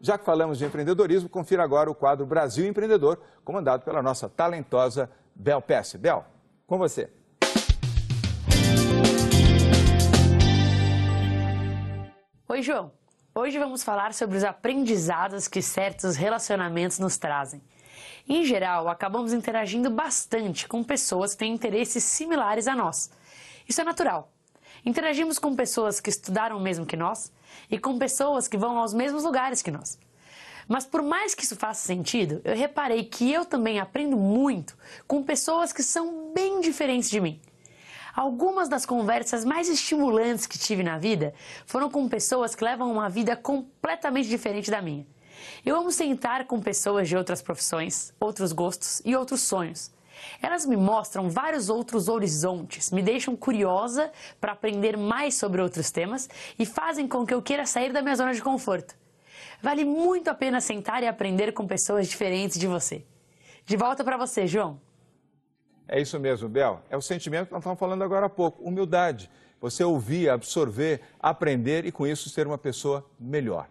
Já que falamos de empreendedorismo, confira agora o quadro Brasil Empreendedor, comandado pela nossa talentosa Bel Pesce. Bel, com você. Oi, João. Hoje vamos falar sobre os aprendizados que certos relacionamentos nos trazem. Em geral, acabamos interagindo bastante com pessoas que têm interesses similares a nós. Isso é natural. Interagimos com pessoas que estudaram o mesmo que nós e com pessoas que vão aos mesmos lugares que nós. Mas por mais que isso faça sentido, eu reparei que eu também aprendo muito com pessoas que são bem diferentes de mim. Algumas das conversas mais estimulantes que tive na vida foram com pessoas que levam uma vida completamente diferente da minha. Eu amo sentar com pessoas de outras profissões, outros gostos e outros sonhos. Elas me mostram vários outros horizontes, me deixam curiosa para aprender mais sobre outros temas e fazem com que eu queira sair da minha zona de conforto. Vale muito a pena sentar e aprender com pessoas diferentes de você. De volta para você, João. É isso mesmo, Bel. É o sentimento que nós estamos falando agora há pouco, humildade. Você ouvir, absorver, aprender e com isso ser uma pessoa melhor.